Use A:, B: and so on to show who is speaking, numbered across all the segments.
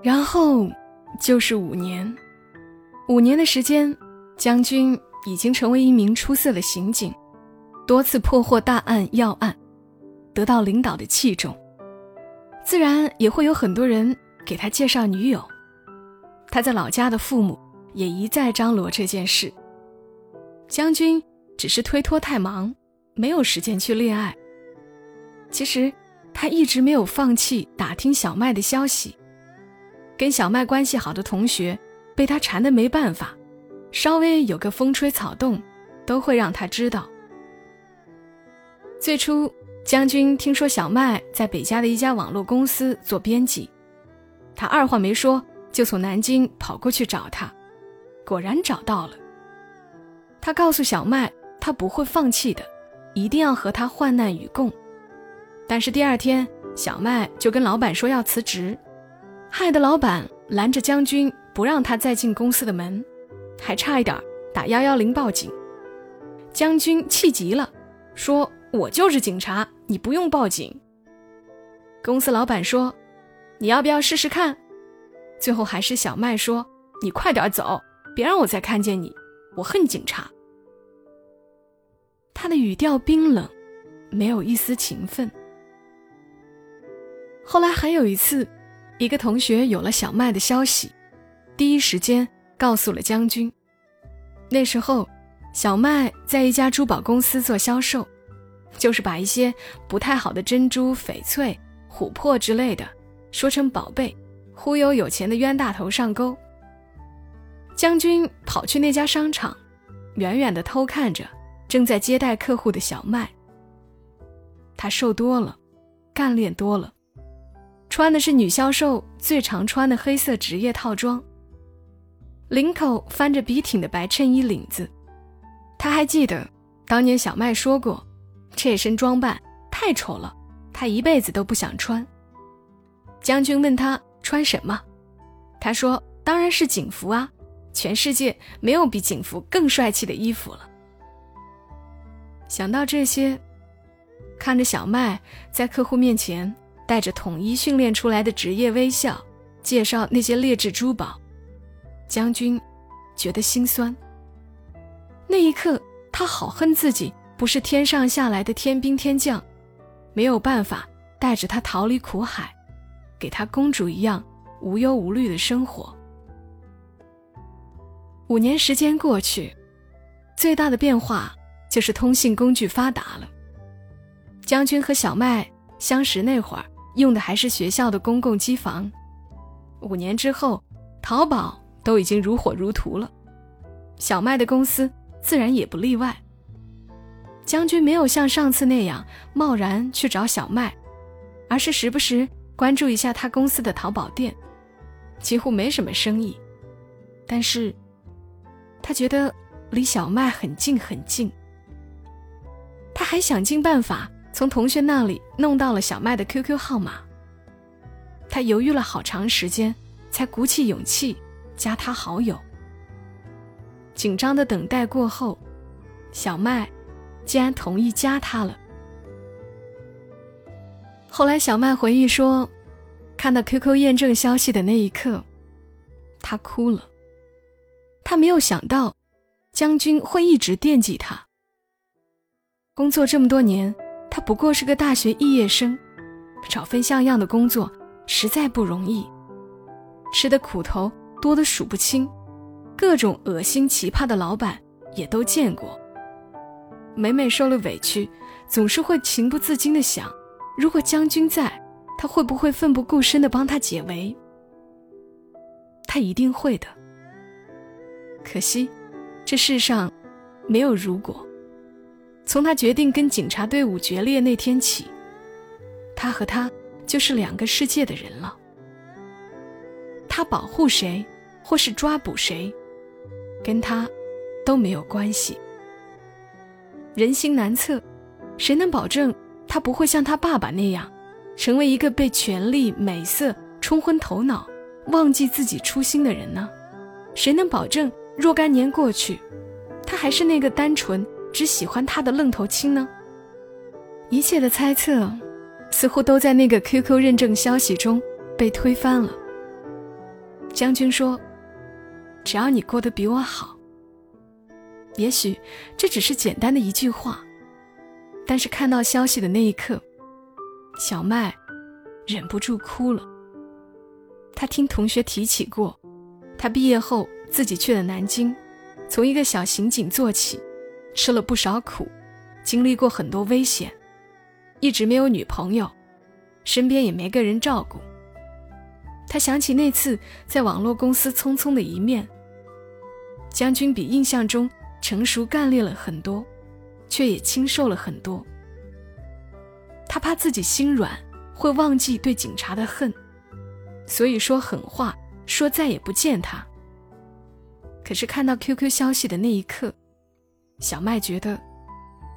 A: 然后就是五年，五年的时间，将军已经成为一名出色的刑警，多次破获大案要案，得到领导的器重，自然也会有很多人给他介绍女友。他在老家的父母也一再张罗这件事。将军只是推脱太忙，没有时间去恋爱。其实，他一直没有放弃打听小麦的消息。跟小麦关系好的同学，被他缠得没办法，稍微有个风吹草动，都会让他知道。最初，将军听说小麦在北家的一家网络公司做编辑，他二话没说，就从南京跑过去找他，果然找到了。他告诉小麦，他不会放弃的，一定要和他患难与共。但是第二天，小麦就跟老板说要辞职，害得老板拦着将军不让他再进公司的门，还差一点打幺幺零报警。将军气急了，说：“我就是警察，你不用报警。”公司老板说：“你要不要试试看？”最后还是小麦说：“你快点走，别让我再看见你。”我恨警察。他的语调冰冷，没有一丝情分。后来还有一次，一个同学有了小麦的消息，第一时间告诉了将军。那时候，小麦在一家珠宝公司做销售，就是把一些不太好的珍珠、翡翠、琥珀之类的说成宝贝，忽悠有钱的冤大头上钩。将军跑去那家商场，远远地偷看着正在接待客户的小麦。他瘦多了，干练多了，穿的是女销售最常穿的黑色职业套装，领口翻着笔挺的白衬衣领子。他还记得当年小麦说过，这身装扮太丑了，他一辈子都不想穿。将军问他穿什么，他说：“当然是警服啊。”全世界没有比警服更帅气的衣服了。想到这些，看着小麦在客户面前带着统一训练出来的职业微笑，介绍那些劣质珠宝，将军觉得心酸。那一刻，他好恨自己不是天上下来的天兵天将，没有办法带着他逃离苦海，给他公主一样无忧无虑的生活。五年时间过去，最大的变化就是通信工具发达了。将军和小麦相识那会儿，用的还是学校的公共机房。五年之后，淘宝都已经如火如荼了，小麦的公司自然也不例外。将军没有像上次那样贸然去找小麦，而是时不时关注一下他公司的淘宝店，几乎没什么生意，但是。他觉得离小麦很近很近，他还想尽办法从同学那里弄到了小麦的 QQ 号码。他犹豫了好长时间，才鼓起勇气加他好友。紧张的等待过后，小麦竟然同意加他了。后来，小麦回忆说，看到 QQ 验证消息的那一刻，他哭了。他没有想到，将军会一直惦记他。工作这么多年，他不过是个大学毕业生，找份像样的工作实在不容易，吃的苦头多得数不清，各种恶心奇葩的老板也都见过。每每受了委屈，总是会情不自禁地想：如果将军在，他会不会奋不顾身地帮他解围？他一定会的。可惜，这世上没有如果。从他决定跟警察队伍决裂那天起，他和他就是两个世界的人了。他保护谁，或是抓捕谁，跟他都没有关系。人心难测，谁能保证他不会像他爸爸那样，成为一个被权力、美色冲昏头脑、忘记自己初心的人呢？谁能保证？若干年过去，他还是那个单纯只喜欢他的愣头青呢？一切的猜测，似乎都在那个 QQ 认证消息中被推翻了。将军说：“只要你过得比我好。”也许这只是简单的一句话，但是看到消息的那一刻，小麦忍不住哭了。他听同学提起过，他毕业后自己去了南京，从一个小刑警做起，吃了不少苦，经历过很多危险，一直没有女朋友，身边也没个人照顾。他想起那次在网络公司匆匆的一面，将军比印象中成熟干练了很多，却也清瘦了很多。他怕自己心软会忘记对警察的恨，所以说狠话，说再也不见他。可是看到 QQ 消息的那一刻，小麦觉得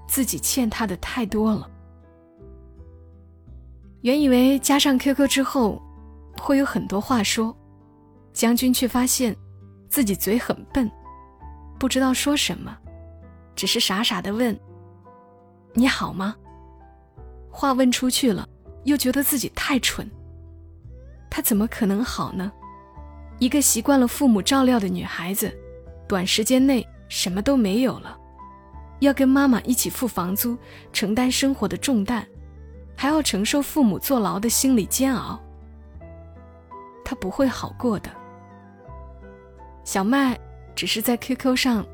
A: 自己欠他的太多了。原以为加上 QQ 之后。会有很多话说，将军却发现自己嘴很笨，不知道说什么，只是傻傻的问：“你好吗？”话问出去了，又觉得自己太蠢。他怎么可能好呢？一个习惯了父母照料的女孩子，短时间内什么都没有了，要跟妈妈一起付房租，承担生活的重担，还要承受父母坐牢的心理煎熬。他不会好过的。小麦只是在 QQ 上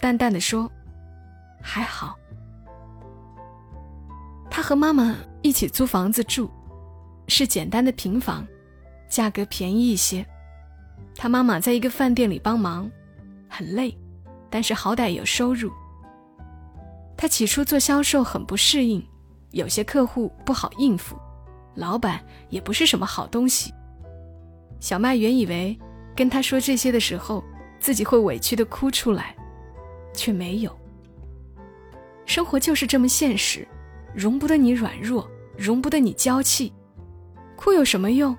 A: 淡淡的说：“还好。”他和妈妈一起租房子住，是简单的平房，价格便宜一些。他妈妈在一个饭店里帮忙，很累，但是好歹有收入。他起初做销售很不适应，有些客户不好应付，老板也不是什么好东西。小麦原以为跟他说这些的时候，自己会委屈的哭出来，却没有。生活就是这么现实，容不得你软弱，容不得你娇气。哭有什么用？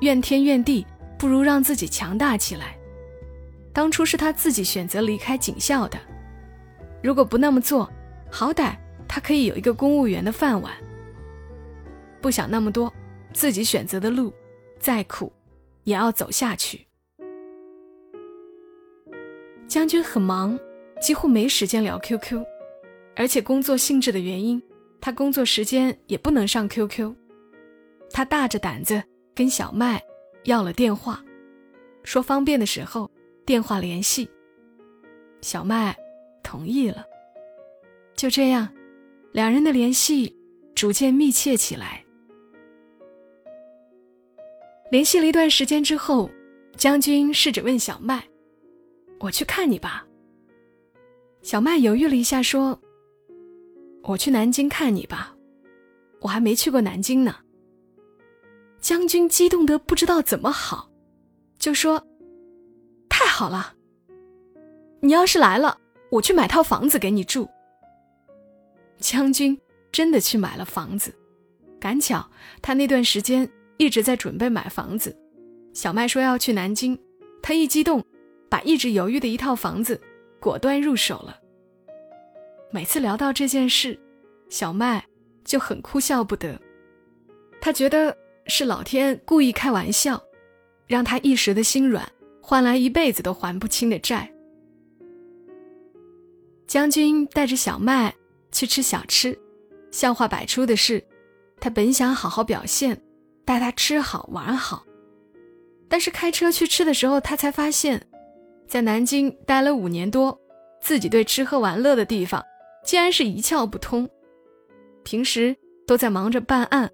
A: 怨天怨地，不如让自己强大起来。当初是他自己选择离开警校的，如果不那么做，好歹他可以有一个公务员的饭碗。不想那么多，自己选择的路，再苦。也要走下去。将军很忙，几乎没时间聊 QQ，而且工作性质的原因，他工作时间也不能上 QQ。他大着胆子跟小麦要了电话，说方便的时候电话联系。小麦同意了。就这样，两人的联系逐渐密切起来。联系了一段时间之后，将军试着问小麦：“我去看你吧。”小麦犹豫了一下，说：“我去南京看你吧，我还没去过南京呢。”将军激动得不知道怎么好，就说：“太好了！你要是来了，我去买套房子给你住。”将军真的去买了房子，赶巧他那段时间。一直在准备买房子，小麦说要去南京，他一激动，把一直犹豫的一套房子果断入手了。每次聊到这件事，小麦就很哭笑不得，他觉得是老天故意开玩笑，让他一时的心软换来一辈子都还不清的债。将军带着小麦去吃小吃，笑话百出的是，他本想好好表现。带他吃好玩好，但是开车去吃的时候，他才发现，在南京待了五年多，自己对吃喝玩乐的地方竟然是一窍不通。平时都在忙着办案，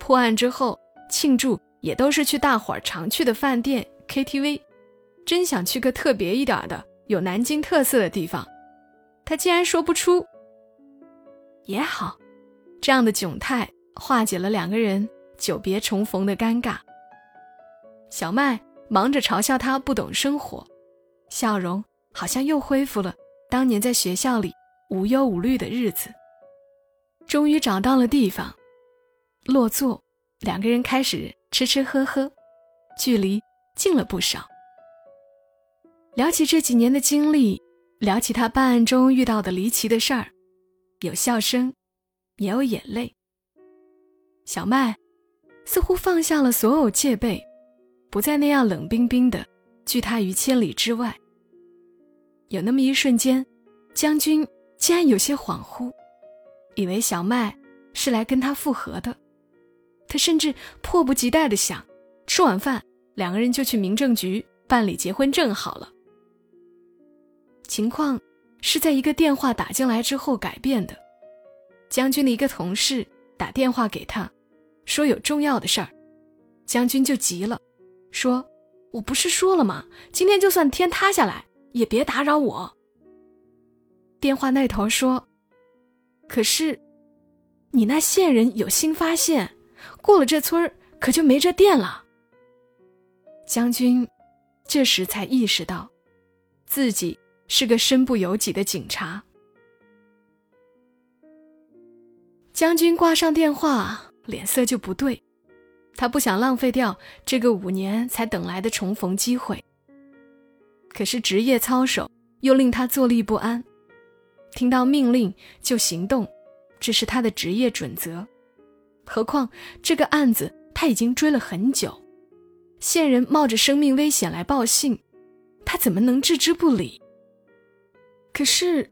A: 破案之后庆祝也都是去大伙儿常去的饭店、KTV。真想去个特别一点的、有南京特色的地方，他竟然说不出。也好，这样的窘态化解了两个人。久别重逢的尴尬，小麦忙着嘲笑他不懂生活，笑容好像又恢复了当年在学校里无忧无虑的日子。终于找到了地方，落座，两个人开始吃吃喝喝，距离近了不少。聊起这几年的经历，聊起他办案中遇到的离奇的事儿，有笑声，也有眼泪。小麦。似乎放下了所有戒备，不再那样冷冰冰的拒他于千里之外。有那么一瞬间，将军竟然有些恍惚，以为小麦是来跟他复合的。他甚至迫不及待的想，吃晚饭两个人就去民政局办理结婚证好了。情况是在一个电话打进来之后改变的。将军的一个同事打电话给他，说有重要的事儿，将军就急了，说：“我不是说了吗？今天就算天塌下来也别打扰我。”电话那头说：“可是，你那线人有新发现，过了这村儿可就没这店了。”将军这时才意识到，自己是个身不由己的警察。将军挂上电话，脸色就不对。他不想浪费掉这个五年才等来的重逢机会。可是职业操守又令他坐立不安。听到命令就行动，这是他的职业准则。何况这个案子他已经追了很久，线人冒着生命危险来报信，他怎么能置之不理？可是。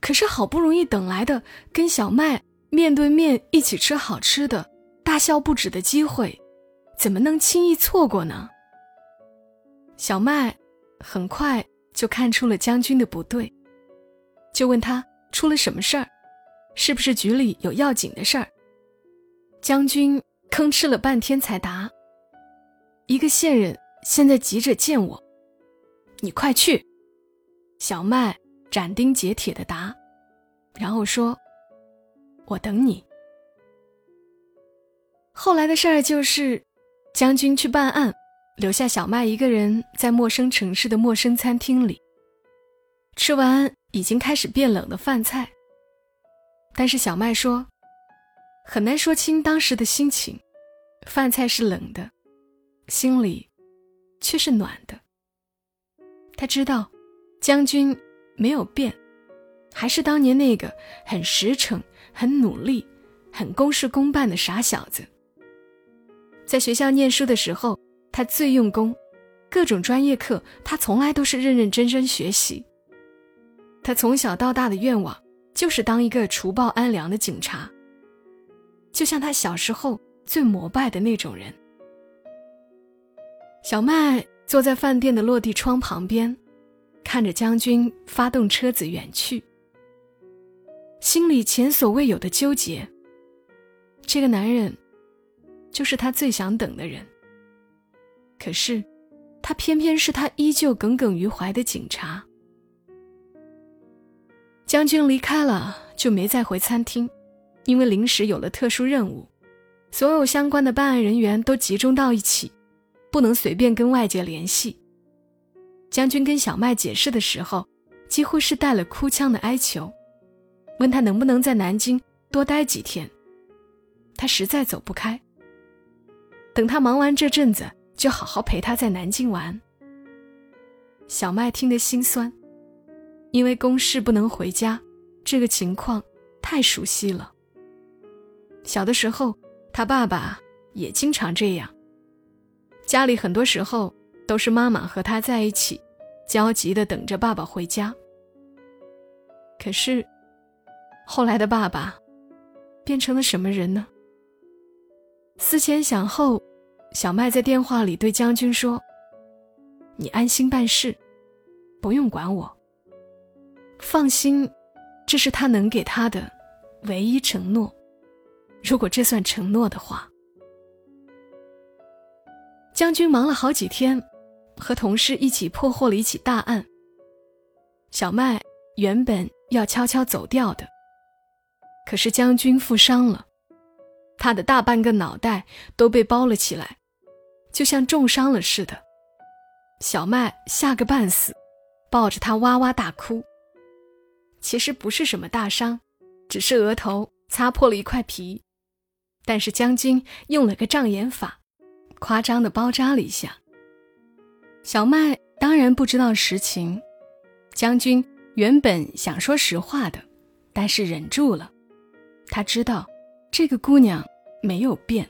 A: 可是好不容易等来的跟小麦面对面一起吃好吃的、大笑不止的机会，怎么能轻易错过呢？小麦很快就看出了将军的不对，就问他出了什么事儿，是不是局里有要紧的事儿？将军吭哧了半天才答：“一个线人现在急着见我，你快去。”小麦。斩钉截铁的答，然后说：“我等你。”后来的事儿就是，将军去办案，留下小麦一个人在陌生城市的陌生餐厅里，吃完已经开始变冷的饭菜。但是小麦说，很难说清当时的心情，饭菜是冷的，心里却是暖的。他知道，将军。没有变，还是当年那个很实诚、很努力、很公事公办的傻小子。在学校念书的时候，他最用功，各种专业课他从来都是认认真真学习。他从小到大的愿望就是当一个除暴安良的警察，就像他小时候最膜拜的那种人。小麦坐在饭店的落地窗旁边。看着将军发动车子远去，心里前所未有的纠结。这个男人，就是他最想等的人。可是，他偏偏是他依旧耿耿于怀的警察。将军离开了，就没再回餐厅，因为临时有了特殊任务，所有相关的办案人员都集中到一起，不能随便跟外界联系。将军跟小麦解释的时候，几乎是带了哭腔的哀求，问他能不能在南京多待几天。他实在走不开，等他忙完这阵子，就好好陪他在南京玩。小麦听得心酸，因为公事不能回家，这个情况太熟悉了。小的时候，他爸爸也经常这样，家里很多时候都是妈妈和他在一起。焦急的等着爸爸回家。可是，后来的爸爸变成了什么人呢？思前想后，小麦在电话里对将军说：“你安心办事，不用管我。放心，这是他能给他的唯一承诺。如果这算承诺的话。”将军忙了好几天。和同事一起破获了一起大案。小麦原本要悄悄走掉的，可是将军负伤了，他的大半个脑袋都被包了起来，就像重伤了似的。小麦吓个半死，抱着他哇哇大哭。其实不是什么大伤，只是额头擦破了一块皮，但是将军用了个障眼法，夸张的包扎了一下。小麦当然不知道实情，将军原本想说实话的，但是忍住了。他知道这个姑娘没有变，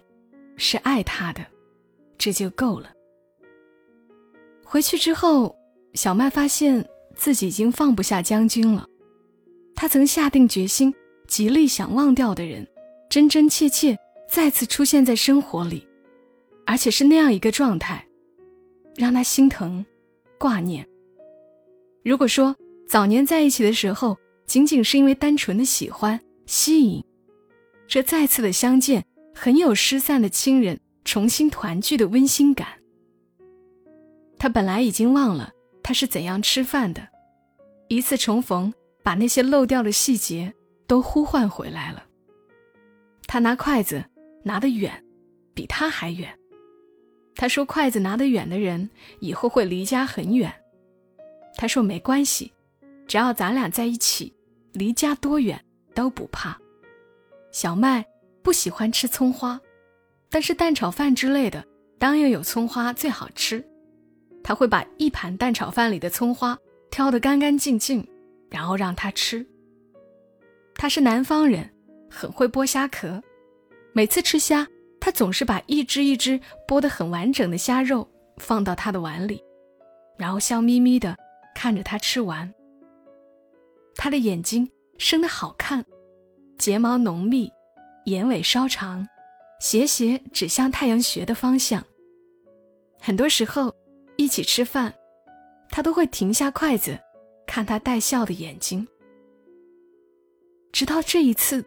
A: 是爱他的，这就够了。回去之后，小麦发现自己已经放不下将军了。他曾下定决心，极力想忘掉的人，真真切切再次出现在生活里，而且是那样一个状态，让他心疼、挂念。如果说早年在一起的时候，仅仅是因为单纯的喜欢、吸引，这再次的相见，很有失散的亲人重新团聚的温馨感。他本来已经忘了他是怎样吃饭的，一次重逢。把那些漏掉的细节都呼唤回来了。他拿筷子拿得远，比他还远。他说：“筷子拿得远的人以后会离家很远。”他说：“没关系，只要咱俩在一起，离家多远都不怕。”小麦不喜欢吃葱花，但是蛋炒饭之类的当然有葱花最好吃。他会把一盘蛋炒饭里的葱花挑得干干净净。然后让他吃。他是南方人，很会剥虾壳。每次吃虾，他总是把一只一只剥得很完整的虾肉放到他的碗里，然后笑眯眯地看着他吃完。他的眼睛生得好看，睫毛浓密，眼尾稍长，斜斜指向太阳穴的方向。很多时候，一起吃饭，他都会停下筷子。看他带笑的眼睛，直到这一次，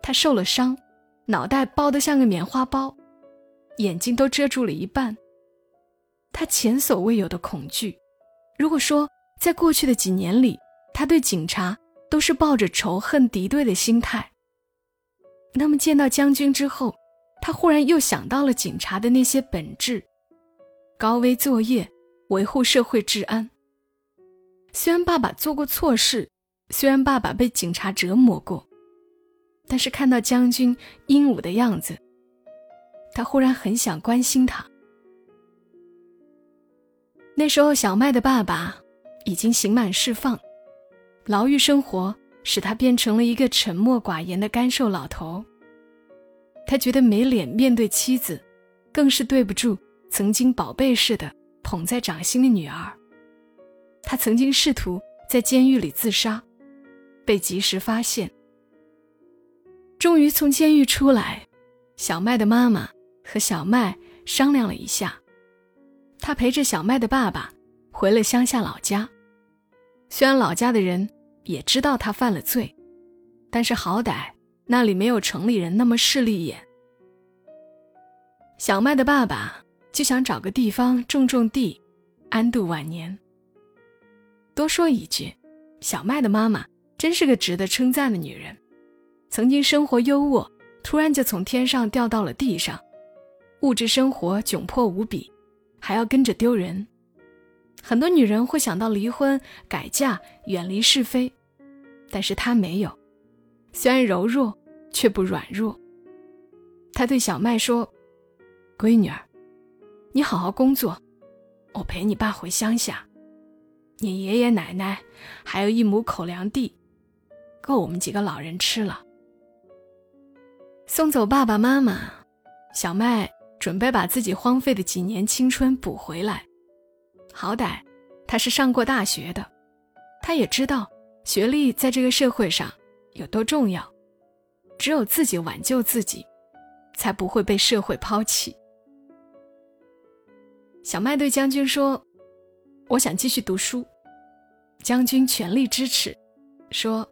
A: 他受了伤，脑袋包得像个棉花包，眼睛都遮住了一半。他前所未有的恐惧。如果说在过去的几年里，他对警察都是抱着仇恨敌对的心态，那么见到将军之后，他忽然又想到了警察的那些本质：高危作业，维护社会治安。虽然爸爸做过错事，虽然爸爸被警察折磨过，但是看到将军英武的样子，他忽然很想关心他。那时候，小麦的爸爸已经刑满释放，牢狱生活使他变成了一个沉默寡言的干瘦老头。他觉得没脸面对妻子，更是对不住曾经宝贝似的捧在掌心的女儿。他曾经试图在监狱里自杀，被及时发现。终于从监狱出来，小麦的妈妈和小麦商量了一下，他陪着小麦的爸爸回了乡下老家。虽然老家的人也知道他犯了罪，但是好歹那里没有城里人那么势利眼。小麦的爸爸就想找个地方种种地，安度晚年。多说一句，小麦的妈妈真是个值得称赞的女人。曾经生活优渥，突然就从天上掉到了地上，物质生活窘迫无比，还要跟着丢人。很多女人会想到离婚、改嫁、远离是非，但是她没有。虽然柔弱，却不软弱。她对小麦说：“闺女儿，你好好工作，我陪你爸回乡下。”你爷爷奶奶还有一亩口粮地，够我们几个老人吃了。送走爸爸妈妈，小麦准备把自己荒废的几年青春补回来。好歹他是上过大学的，他也知道学历在这个社会上有多重要。只有自己挽救自己，才不会被社会抛弃。小麦对将军说。我想继续读书，将军全力支持，说：“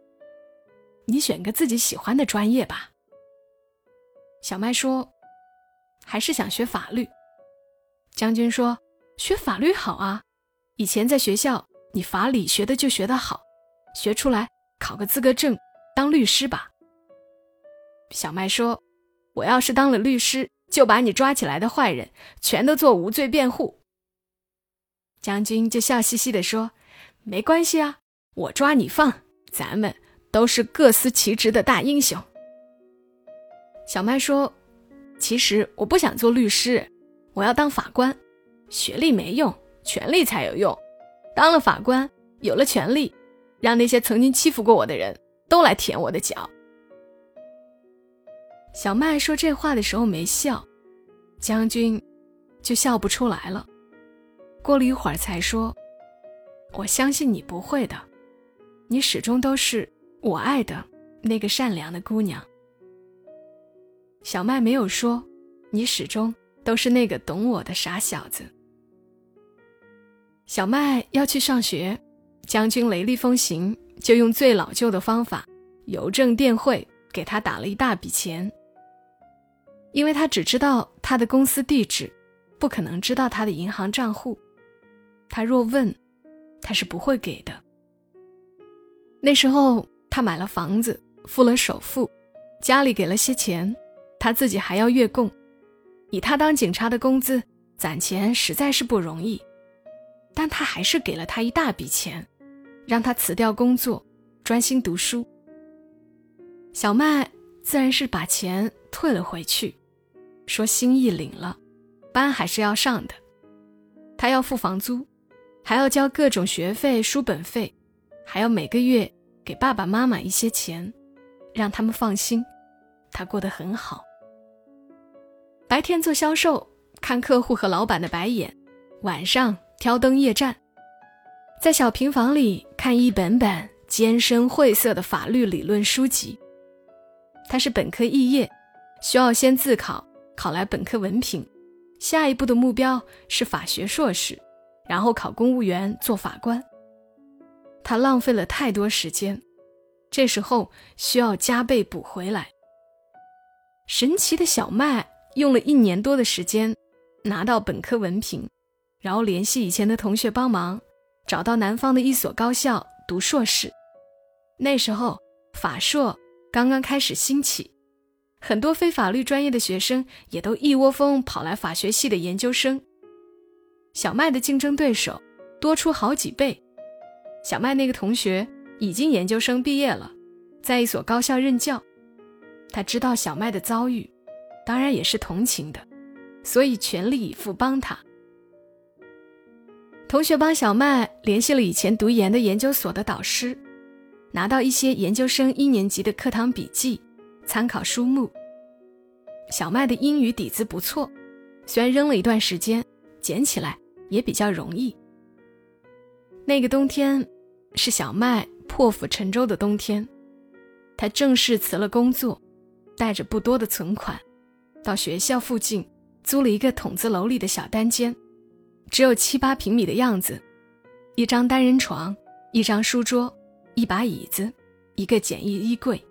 A: 你选个自己喜欢的专业吧。”小麦说：“还是想学法律。”将军说：“学法律好啊，以前在学校你法理学的就学得好，学出来考个资格证当律师吧。”小麦说：“我要是当了律师，就把你抓起来的坏人全都做无罪辩护。”将军就笑嘻嘻地说：“没关系啊，我抓你放，咱们都是各司其职的大英雄。”小麦说：“其实我不想做律师，我要当法官。学历没用，权力才有用。当了法官，有了权力，让那些曾经欺负过我的人都来舔我的脚。”小麦说这话的时候没笑，将军就笑不出来了。过了一会儿才说：“我相信你不会的，你始终都是我爱的那个善良的姑娘。”小麦没有说：“你始终都是那个懂我的傻小子。”小麦要去上学，将军雷厉风行，就用最老旧的方法，邮政电汇给他打了一大笔钱。因为他只知道他的公司地址，不可能知道他的银行账户。他若问，他是不会给的。那时候他买了房子，付了首付，家里给了些钱，他自己还要月供。以他当警察的工资，攒钱实在是不容易，但他还是给了他一大笔钱，让他辞掉工作，专心读书。小麦自然是把钱退了回去。说心意领了，班还是要上的。他要付房租，还要交各种学费、书本费，还要每个月给爸爸妈妈一些钱，让他们放心，他过得很好。白天做销售，看客户和老板的白眼；晚上挑灯夜战，在小平房里看一本本艰深晦涩的法律理论书籍。他是本科肄业，需要先自考。考来本科文凭，下一步的目标是法学硕士，然后考公务员做法官。他浪费了太多时间，这时候需要加倍补回来。神奇的小麦用了一年多的时间拿到本科文凭，然后联系以前的同学帮忙，找到南方的一所高校读硕士。那时候法硕刚刚开始兴起。很多非法律专业的学生也都一窝蜂跑来法学系的研究生。小麦的竞争对手多出好几倍。小麦那个同学已经研究生毕业了，在一所高校任教。他知道小麦的遭遇，当然也是同情的，所以全力以赴帮他。同学帮小麦联系了以前读研的研究所的导师，拿到一些研究生一年级的课堂笔记。参考书目。小麦的英语底子不错，虽然扔了一段时间，捡起来也比较容易。那个冬天是小麦破釜沉舟的冬天，他正式辞了工作，带着不多的存款，到学校附近租了一个筒子楼里的小单间，只有七八平米的样子，一张单人床，一张书桌，一把椅子，一个简易衣柜。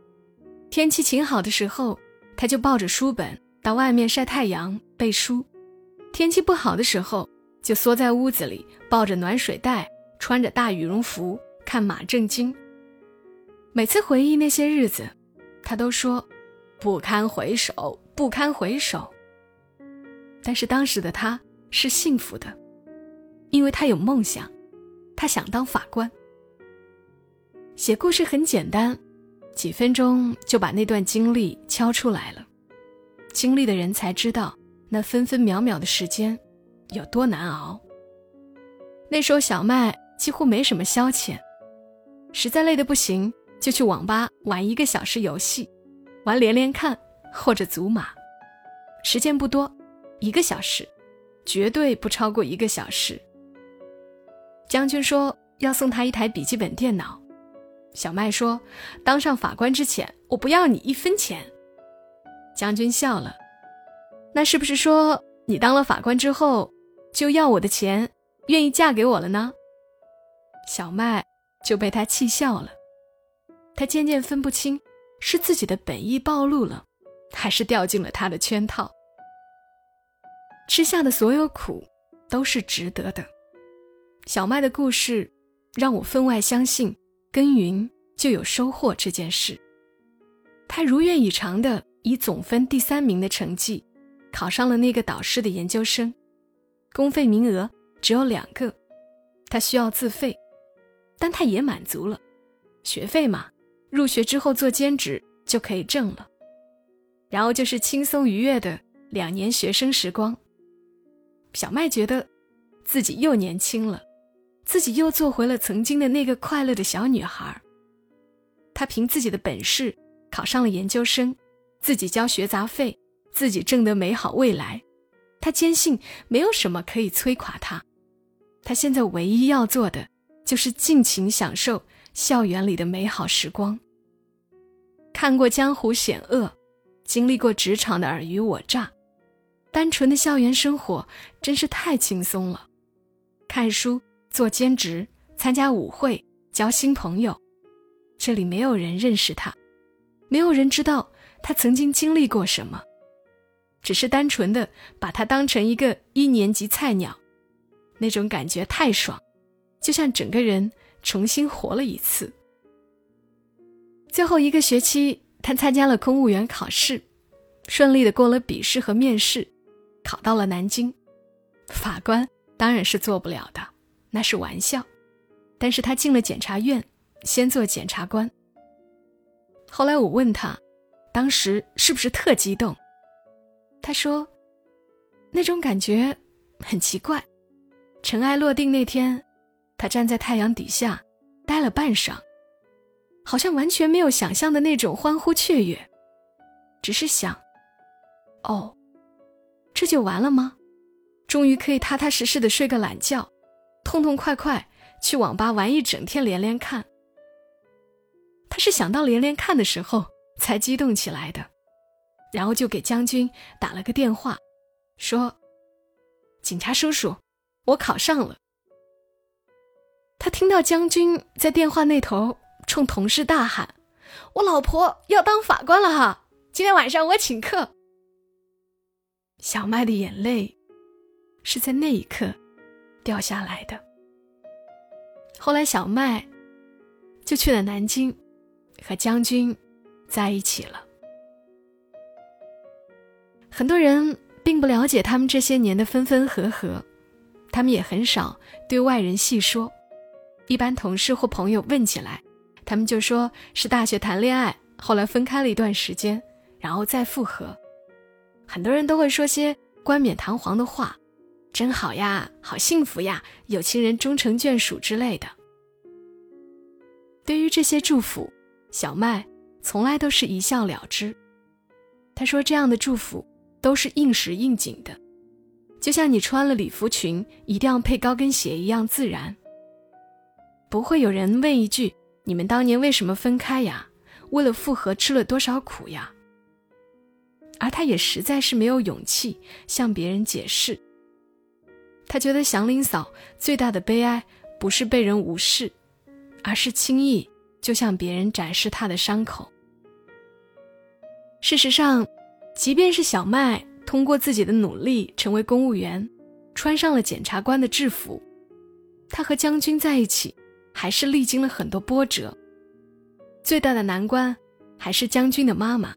A: 天气晴好的时候，他就抱着书本到外面晒太阳背书；天气不好的时候，就缩在屋子里抱着暖水袋，穿着大羽绒服看马正经。每次回忆那些日子，他都说不堪回首，不堪回首。但是当时的他是幸福的，因为他有梦想，他想当法官。写故事很简单。几分钟就把那段经历敲出来了，经历的人才知道那分分秒秒的时间有多难熬。那时候小麦几乎没什么消遣，实在累得不行就去网吧玩一个小时游戏，玩连连看或者祖玛，时间不多，一个小时，绝对不超过一个小时。将军说要送他一台笔记本电脑。小麦说：“当上法官之前，我不要你一分钱。”将军笑了：“那是不是说你当了法官之后，就要我的钱，愿意嫁给我了呢？”小麦就被他气笑了。他渐渐分不清是自己的本意暴露了，还是掉进了他的圈套。吃下的所有苦，都是值得的。小麦的故事，让我分外相信。耕耘就有收获这件事，他如愿以偿的以总分第三名的成绩，考上了那个导师的研究生，公费名额只有两个，他需要自费，但他也满足了，学费嘛，入学之后做兼职就可以挣了，然后就是轻松愉悦的两年学生时光。小麦觉得，自己又年轻了。自己又做回了曾经的那个快乐的小女孩。她凭自己的本事考上了研究生，自己交学杂费，自己挣得美好未来。她坚信没有什么可以摧垮她。他现在唯一要做的就是尽情享受校园里的美好时光。看过江湖险恶，经历过职场的尔虞我诈，单纯的校园生活真是太轻松了。看书、做兼职、参加舞会、交新朋友，这里没有人认识他，没有人知道他曾经经历过什么，只是单纯的把他当成一个一年级菜鸟，那种感觉太爽，就像整个人重新活了一次。最后一个学期，他参加了公务员考试，顺利的过了笔试和面试，考到了南京。法官当然是做不了的，那是玩笑。但是他进了检察院，先做检察官。后来我问他，当时是不是特激动？他说，那种感觉很奇怪。尘埃落定那天，他站在太阳底下，待了半晌。好像完全没有想象的那种欢呼雀跃，只是想，哦，这就完了吗？终于可以踏踏实实的睡个懒觉，痛痛快快去网吧玩一整天连连看。他是想到连连看的时候才激动起来的，然后就给将军打了个电话，说：“警察叔叔，我考上了。”他听到将军在电话那头。冲同事大喊：“我老婆要当法官了哈！今天晚上我请客。”小麦的眼泪是在那一刻掉下来的。后来，小麦就去了南京，和将军在一起了。很多人并不了解他们这些年的分分合合，他们也很少对外人细说。一般同事或朋友问起来。他们就说是大学谈恋爱，后来分开了一段时间，然后再复合。很多人都会说些冠冕堂皇的话，真好呀，好幸福呀，有情人终成眷属之类的。对于这些祝福，小麦从来都是一笑了之。他说这样的祝福都是应时应景的，就像你穿了礼服裙一定要配高跟鞋一样自然。不会有人问一句。你们当年为什么分开呀？为了复合吃了多少苦呀？而他也实在是没有勇气向别人解释。他觉得祥林嫂最大的悲哀不是被人无视，而是轻易就向别人展示他的伤口。事实上，即便是小麦通过自己的努力成为公务员，穿上了检察官的制服，他和将军在一起。还是历经了很多波折，最大的难关还是将军的妈妈。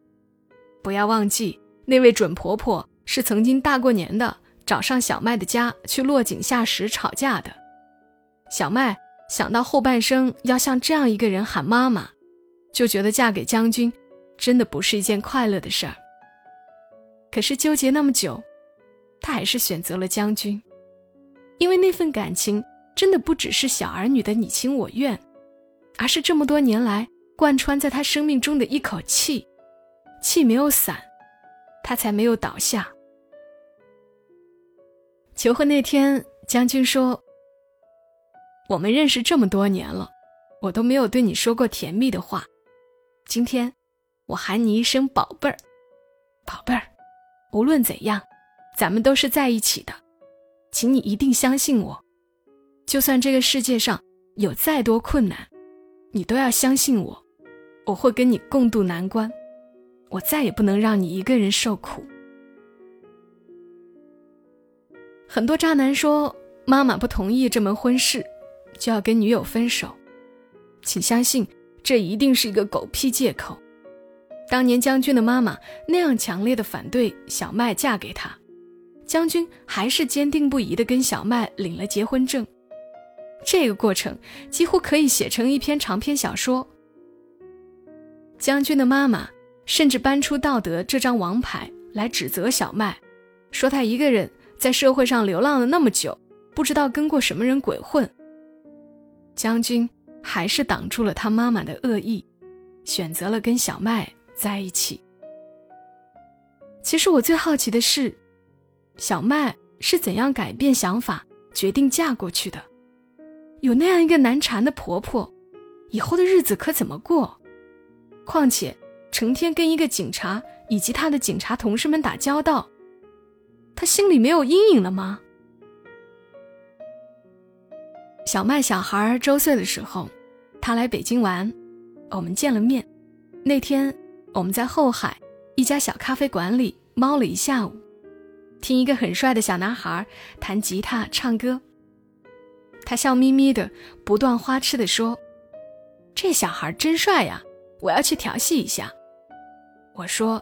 A: 不要忘记，那位准婆婆是曾经大过年的找上小麦的家去落井下石吵架的。小麦想到后半生要向这样一个人喊妈妈，就觉得嫁给将军真的不是一件快乐的事儿。可是纠结那么久，她还是选择了将军，因为那份感情。真的不只是小儿女的你情我愿，而是这么多年来贯穿在他生命中的一口气，气没有散，他才没有倒下。求婚那天，将军说：“我们认识这么多年了，我都没有对你说过甜蜜的话，今天我喊你一声宝贝儿，宝贝儿，无论怎样，咱们都是在一起的，请你一定相信我。”就算这个世界上有再多困难，你都要相信我，我会跟你共度难关，我再也不能让你一个人受苦。很多渣男说妈妈不同意这门婚事，就要跟女友分手，请相信这一定是一个狗屁借口。当年将军的妈妈那样强烈的反对小麦嫁给他，将军还是坚定不移的跟小麦领了结婚证。这个过程几乎可以写成一篇长篇小说。将军的妈妈甚至搬出道德这张王牌来指责小麦，说他一个人在社会上流浪了那么久，不知道跟过什么人鬼混。将军还是挡住了他妈妈的恶意，选择了跟小麦在一起。其实我最好奇的是，小麦是怎样改变想法？决定嫁过去的。有那样一个难缠的婆婆，以后的日子可怎么过？况且成天跟一个警察以及他的警察同事们打交道，她心里没有阴影了吗？小麦小孩周岁的时候，他来北京玩，我们见了面。那天我们在后海一家小咖啡馆里猫了一下午，听一个很帅的小男孩弹吉他唱歌。他笑眯眯的，不断花痴的说：“这小孩真帅呀，我要去调戏一下。”我说：“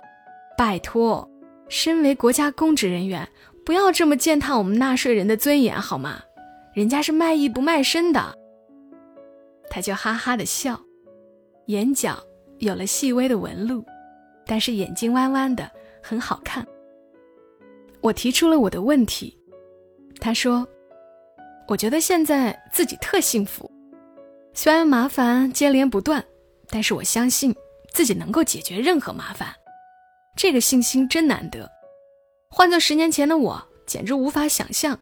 A: 拜托，身为国家公职人员，不要这么践踏我们纳税人的尊严好吗？”人家是卖艺不卖身的，他就哈哈的笑，眼角有了细微的纹路，但是眼睛弯弯的，很好看。我提出了我的问题，他说：“我觉得现在自己特幸福，虽然麻烦接连不断，但是我相信自己能够解决任何麻烦，这个信心真难得。换做十年前的我，简直无法想象。”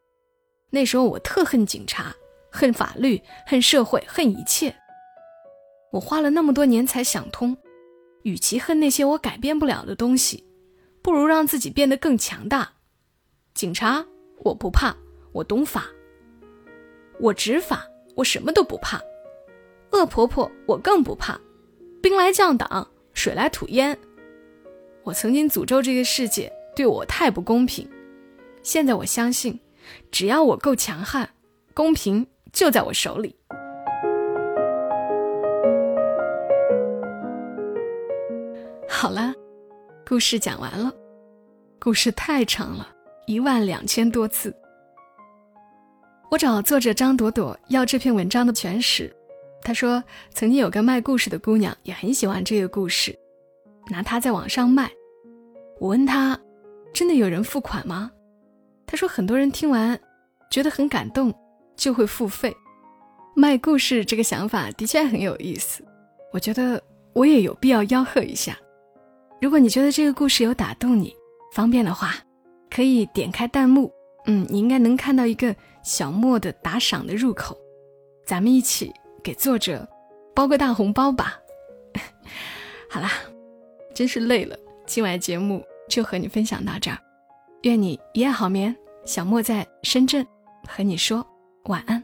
A: 那时候我特恨警察，恨法律，恨社会，恨一切。我花了那么多年才想通，与其恨那些我改变不了的东西，不如让自己变得更强大。警察我不怕，我懂法，我执法，我什么都不怕。恶婆婆我更不怕，兵来将挡，水来土掩。我曾经诅咒这个世界对我太不公平，现在我相信。只要我够强悍，公平就在我手里。好了，故事讲完了。故事太长了，一万两千多字。我找作者张朵朵要这篇文章的全史，她说曾经有个卖故事的姑娘也很喜欢这个故事，拿它在网上卖。我问她，真的有人付款吗？他说：“很多人听完，觉得很感动，就会付费。卖故事这个想法的确很有意思。我觉得我也有必要吆喝一下。如果你觉得这个故事有打动你，方便的话，可以点开弹幕，嗯，你应该能看到一个小莫的打赏的入口，咱们一起给作者包个大红包吧。好啦，真是累了，今晚节目就和你分享到这儿。”愿你一夜好眠，小莫在深圳和你说晚安。